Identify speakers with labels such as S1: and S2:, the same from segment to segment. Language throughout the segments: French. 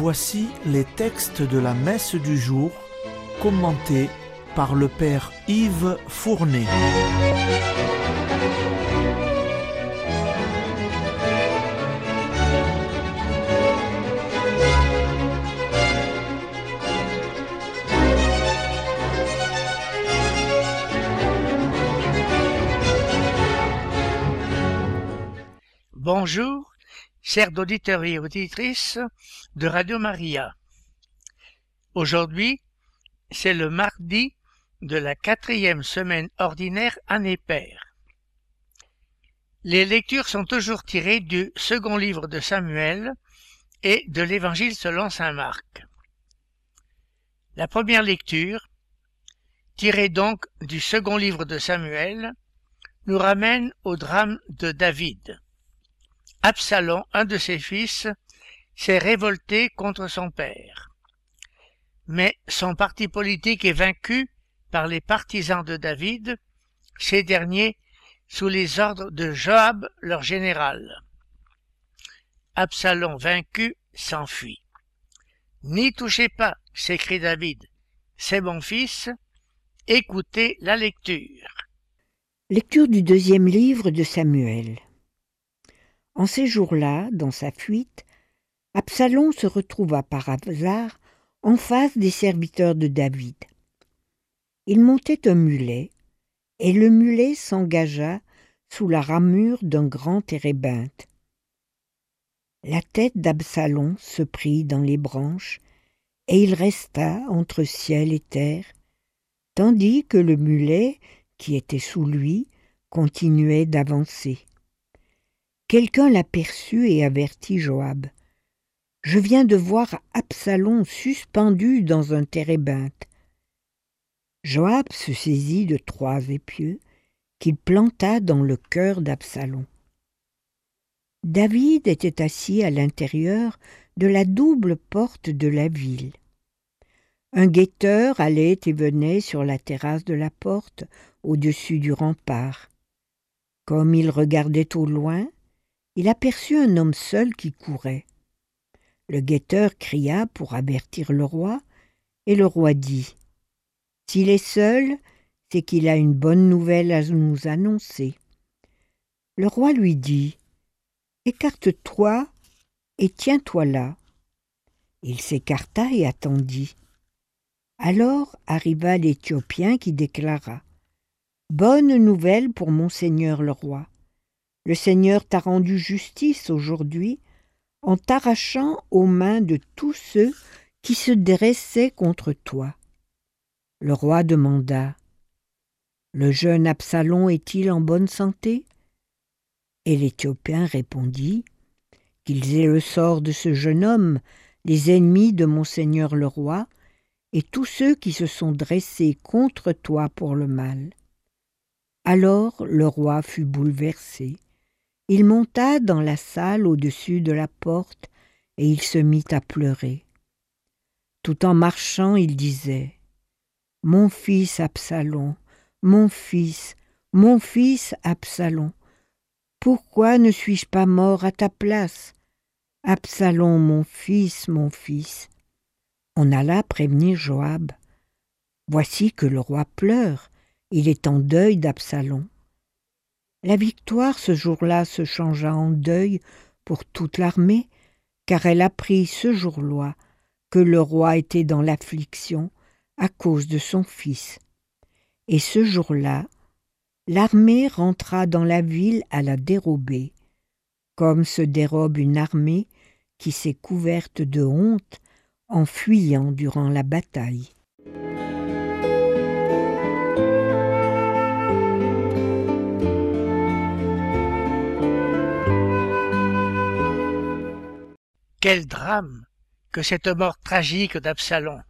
S1: Voici les textes de la messe du jour commentés par le Père Yves Fournet.
S2: Bonjour, chers auditeurs et auditrices de Radio Maria. Aujourd'hui, c'est le mardi de la quatrième semaine ordinaire année paire. Les lectures sont toujours tirées du second livre de Samuel et de l'Évangile selon saint Marc. La première lecture, tirée donc du second livre de Samuel, nous ramène au drame de David. Absalom, un de ses fils, s'est révolté contre son père. Mais son parti politique est vaincu par les partisans de David, ces derniers sous les ordres de Joab, leur général. Absalom vaincu s'enfuit. N'y touchez pas, s'écrie David, c'est mon fils, écoutez la lecture.
S3: Lecture du deuxième livre de Samuel. En ces jours-là, dans sa fuite, Absalom se retrouva par hasard en face des serviteurs de David. Il montait un mulet, et le mulet s'engagea sous la ramure d'un grand térébinthe. La tête d'Absalom se prit dans les branches, et il resta entre ciel et terre, tandis que le mulet, qui était sous lui, continuait d'avancer. Quelqu'un l'aperçut et avertit Joab. Je viens de voir Absalom suspendu dans un térébinthe. Joab se saisit de trois épieux qu'il planta dans le cœur d'Absalom. David était assis à l'intérieur de la double porte de la ville. Un guetteur allait et venait sur la terrasse de la porte au-dessus du rempart. Comme il regardait au loin, il aperçut un homme seul qui courait. Le guetteur cria pour avertir le roi, et le roi dit S'il est seul, c'est qu'il a une bonne nouvelle à nous annoncer. Le roi lui dit Écarte-toi et tiens-toi là. Il s'écarta et attendit. Alors arriva l'Éthiopien qui déclara Bonne nouvelle pour monseigneur le roi. Le Seigneur t'a rendu justice aujourd'hui en t'arrachant aux mains de tous ceux qui se dressaient contre toi. Le roi demanda Le jeune Absalom est-il en bonne santé? Et l'Éthiopien répondit Qu'ils aient le sort de ce jeune homme, les ennemis de monseigneur le roi, et tous ceux qui se sont dressés contre toi pour le mal. Alors le roi fut bouleversé. Il monta dans la salle au-dessus de la porte et il se mit à pleurer. Tout en marchant, il disait Mon fils Absalom, mon fils, mon fils Absalom, pourquoi ne suis-je pas mort à ta place? Absalom, mon fils, mon fils. On alla prévenir Joab. Voici que le roi pleure, il est en deuil d'Absalom. La victoire ce jour-là se changea en deuil pour toute l'armée, car elle apprit ce jour-là que le roi était dans l'affliction à cause de son fils. Et ce jour-là, l'armée rentra dans la ville à la dérober, comme se dérobe une armée qui s'est couverte de honte en fuyant durant la bataille.
S2: Quel drame que cette mort tragique d'Absalom.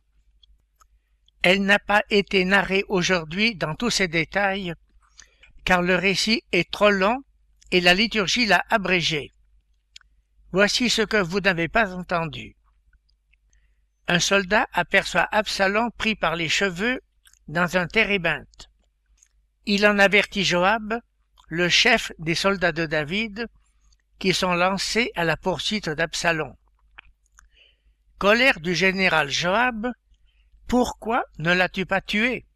S2: Elle n'a pas été narrée aujourd'hui dans tous ses détails, car le récit est trop long et la liturgie l'a abrégé. Voici ce que vous n'avez pas entendu. Un soldat aperçoit Absalom pris par les cheveux dans un térébinthe. Il en avertit Joab, le chef des soldats de David, qui sont lancés à la poursuite d'Absalom. Colère du général Joab, Pourquoi ne l'as-tu pas tué?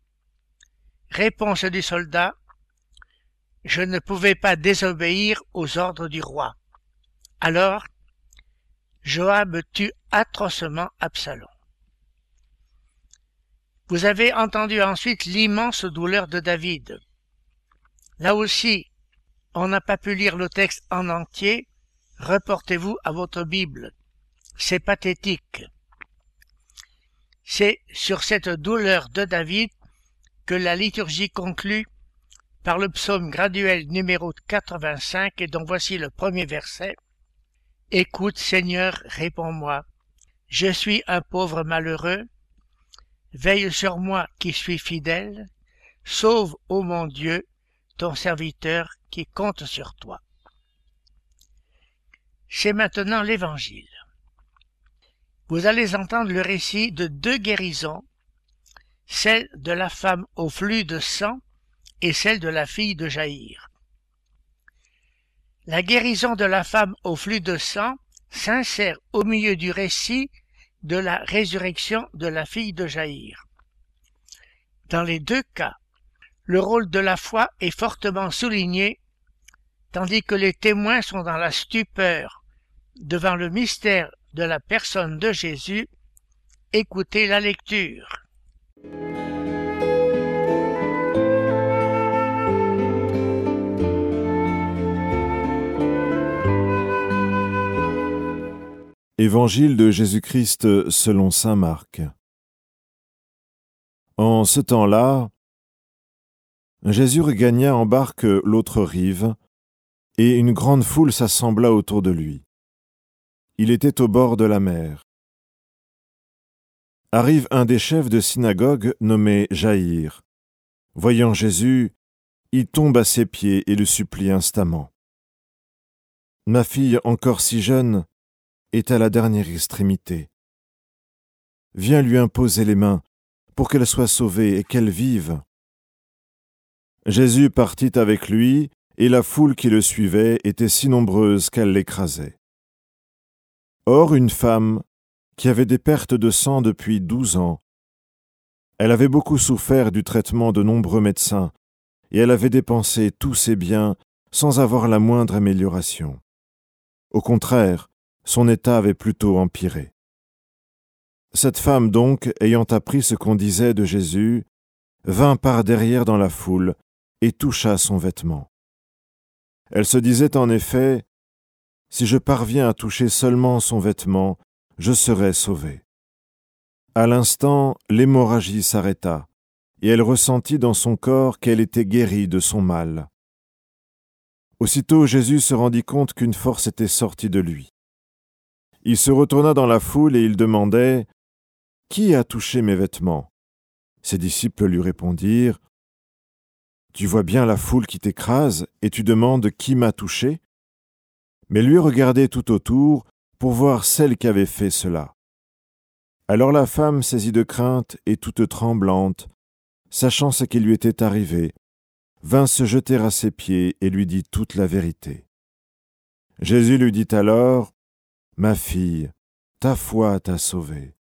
S2: Réponse du soldat, Je ne pouvais pas désobéir aux ordres du roi. Alors, Joab tue atrocement Absalom. Vous avez entendu ensuite l'immense douleur de David. Là aussi, on n'a pas pu lire le texte en entier, reportez-vous à votre Bible. C'est pathétique. C'est sur cette douleur de David que la liturgie conclut par le psaume graduel numéro 85 et dont voici le premier verset. Écoute Seigneur, réponds-moi. Je suis un pauvre malheureux. Veille sur moi qui suis fidèle. Sauve, ô mon Dieu, ton serviteur qui compte sur toi. C'est maintenant l'Évangile. Vous allez entendre le récit de deux guérisons, celle de la femme au flux de sang et celle de la fille de Jaïr. La guérison de la femme au flux de sang s'insère au milieu du récit de la résurrection de la fille de Jaïr. Dans les deux cas, le rôle de la foi est fortement souligné, tandis que les témoins sont dans la stupeur devant le mystère de la personne de Jésus. Écoutez la lecture.
S4: Évangile de Jésus-Christ selon Saint Marc. En ce temps-là, Jésus regagna en barque l'autre rive, et une grande foule s'assembla autour de lui. Il était au bord de la mer. Arrive un des chefs de synagogue nommé Jaïr. Voyant Jésus, il tombe à ses pieds et le supplie instamment. Ma fille, encore si jeune, est à la dernière extrémité. Viens lui imposer les mains pour qu'elle soit sauvée et qu'elle vive. Jésus partit avec lui, et la foule qui le suivait était si nombreuse qu'elle l'écrasait. Or une femme, qui avait des pertes de sang depuis douze ans, elle avait beaucoup souffert du traitement de nombreux médecins, et elle avait dépensé tous ses biens sans avoir la moindre amélioration. Au contraire, son état avait plutôt empiré. Cette femme donc, ayant appris ce qu'on disait de Jésus, vint par derrière dans la foule et toucha son vêtement. Elle se disait en effet, Si je parviens à toucher seulement son vêtement, je serai sauvée. À l'instant, l'hémorragie s'arrêta, et elle ressentit dans son corps qu'elle était guérie de son mal. Aussitôt Jésus se rendit compte qu'une force était sortie de lui. Il se retourna dans la foule et il demandait Qui a touché mes vêtements? Ses disciples lui répondirent tu vois bien la foule qui t'écrase et tu demandes qui m'a touché? Mais lui regardait tout autour pour voir celle qui avait fait cela. Alors la femme, saisie de crainte et toute tremblante, sachant ce qui lui était arrivé, vint se jeter à ses pieds et lui dit toute la vérité. Jésus lui dit alors, Ma fille, ta foi t'a sauvée.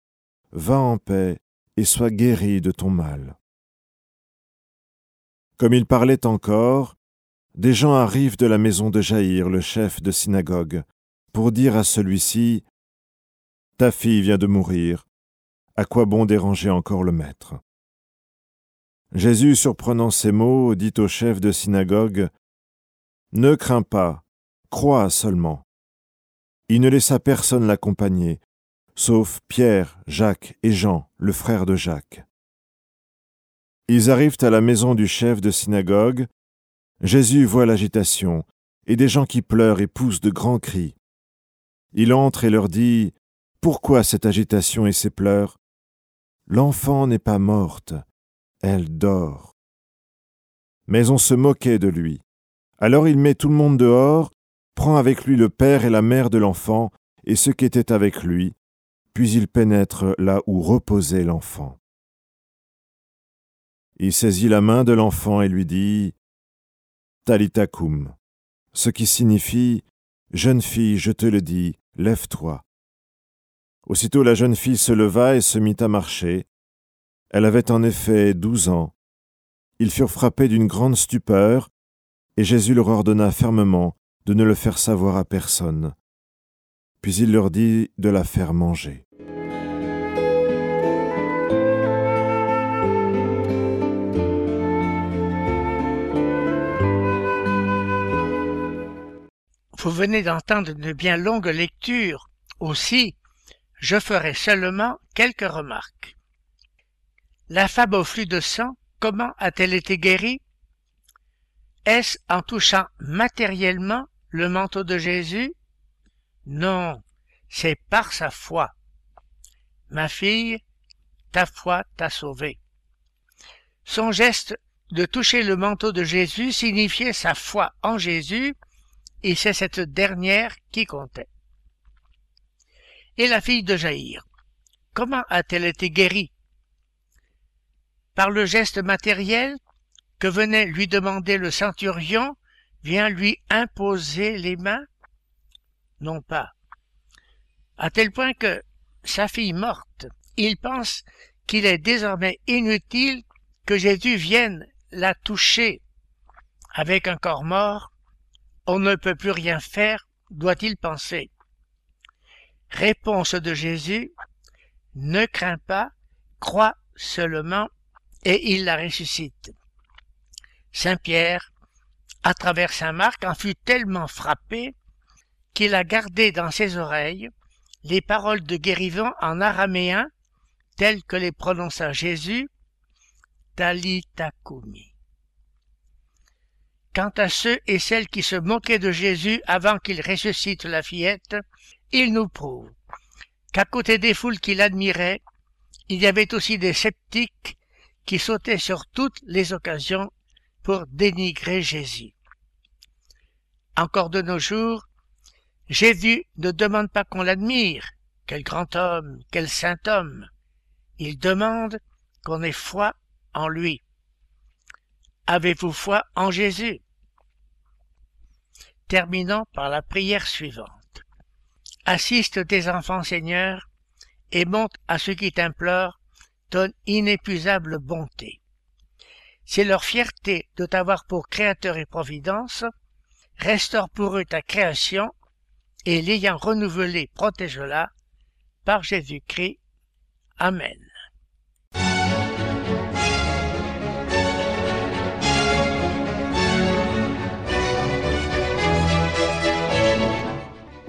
S4: Va en paix et sois guérie de ton mal. Comme il parlait encore, des gens arrivent de la maison de Jaïr, le chef de synagogue, pour dire à celui-ci Ta fille vient de mourir, à quoi bon déranger encore le maître? Jésus, surprenant ces mots, dit au chef de synagogue Ne crains pas, crois seulement. Il ne laissa personne l'accompagner, sauf Pierre, Jacques et Jean, le frère de Jacques. Ils arrivent à la maison du chef de synagogue. Jésus voit l'agitation et des gens qui pleurent et poussent de grands cris. Il entre et leur dit Pourquoi cette agitation et ces pleurs? L'enfant n'est pas morte, elle dort. Mais on se moquait de lui. Alors il met tout le monde dehors, prend avec lui le père et la mère de l'enfant et ceux qui étaient avec lui, puis il pénètre là où reposait l'enfant. Il saisit la main de l'enfant et lui dit Ce qui signifie Jeune fille, je te le dis, lève-toi. Aussitôt la jeune fille se leva et se mit à marcher. Elle avait en effet douze ans. Ils furent frappés d'une grande stupeur, et Jésus leur ordonna fermement de ne le faire savoir à personne. Puis il leur dit de la faire manger.
S2: Vous venez d'entendre une bien longue lecture. Aussi, je ferai seulement quelques remarques. La femme au flux de sang, comment a-t-elle été guérie? Est-ce en touchant matériellement le manteau de Jésus? Non, c'est par sa foi. Ma fille, ta foi t'a sauvée. Son geste de toucher le manteau de Jésus signifiait sa foi en Jésus et c'est cette dernière qui comptait. Et la fille de Jaïr, comment a-t-elle été guérie? Par le geste matériel que venait lui demander le centurion, vient lui imposer les mains? Non pas. À tel point que, sa fille morte, il pense qu'il est désormais inutile que Jésus vienne la toucher. Avec un corps mort, on ne peut plus rien faire, doit-il penser. Réponse de Jésus, ne crains pas, crois seulement, et il la ressuscite. Saint Pierre, à travers Saint Marc, en fut tellement frappé qu'il a gardé dans ses oreilles les paroles de guérison en araméen telles que les prononça Jésus, Talitakumi. Quant à ceux et celles qui se moquaient de Jésus avant qu'il ressuscite la fillette, ils nous prouvent qu'à côté des foules qui l'admiraient, il y avait aussi des sceptiques qui sautaient sur toutes les occasions pour dénigrer Jésus. Encore de nos jours, Jésus ne demande pas qu'on l'admire, quel grand homme, quel saint homme. Il demande qu'on ait foi en lui. Avez-vous foi en Jésus? Terminons par la prière suivante. Assiste tes enfants, Seigneur, et monte à ceux qui t'implorent ton inépuisable bonté. C'est leur fierté de t'avoir pour Créateur et Providence, restaure pour eux ta création, et l'ayant renouvelée, protège-la, par Jésus-Christ. Amen.